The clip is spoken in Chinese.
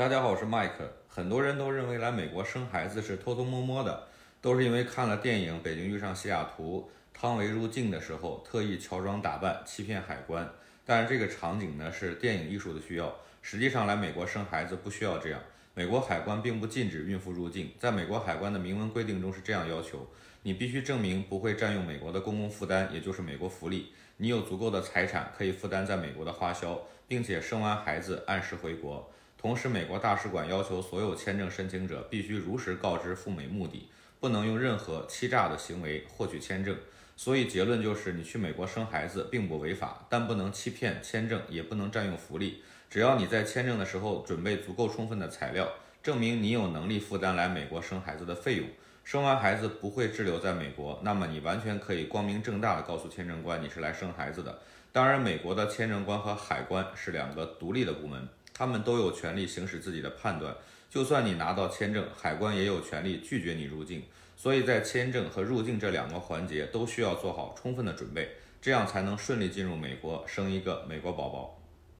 大家好，我是麦克。很多人都认为来美国生孩子是偷偷摸摸的，都是因为看了电影《北京遇上西雅图》，汤唯入境的时候特意乔装打扮欺骗海关。但是这个场景呢是电影艺术的需要，实际上来美国生孩子不需要这样。美国海关并不禁止孕妇入境，在美国海关的明文规定中是这样要求：你必须证明不会占用美国的公共负担，也就是美国福利，你有足够的财产可以负担在美国的花销，并且生完孩子按时回国。同时，美国大使馆要求所有签证申请者必须如实告知赴美目的，不能用任何欺诈的行为获取签证。所以结论就是，你去美国生孩子并不违法，但不能欺骗签证，也不能占用福利。只要你在签证的时候准备足够充分的材料，证明你有能力负担来美国生孩子的费用，生完孩子不会滞留在美国，那么你完全可以光明正大的告诉签证官你是来生孩子的。当然，美国的签证官和海关是两个独立的部门。他们都有权利行使自己的判断，就算你拿到签证，海关也有权利拒绝你入境。所以在签证和入境这两个环节都需要做好充分的准备，这样才能顺利进入美国，生一个美国宝宝。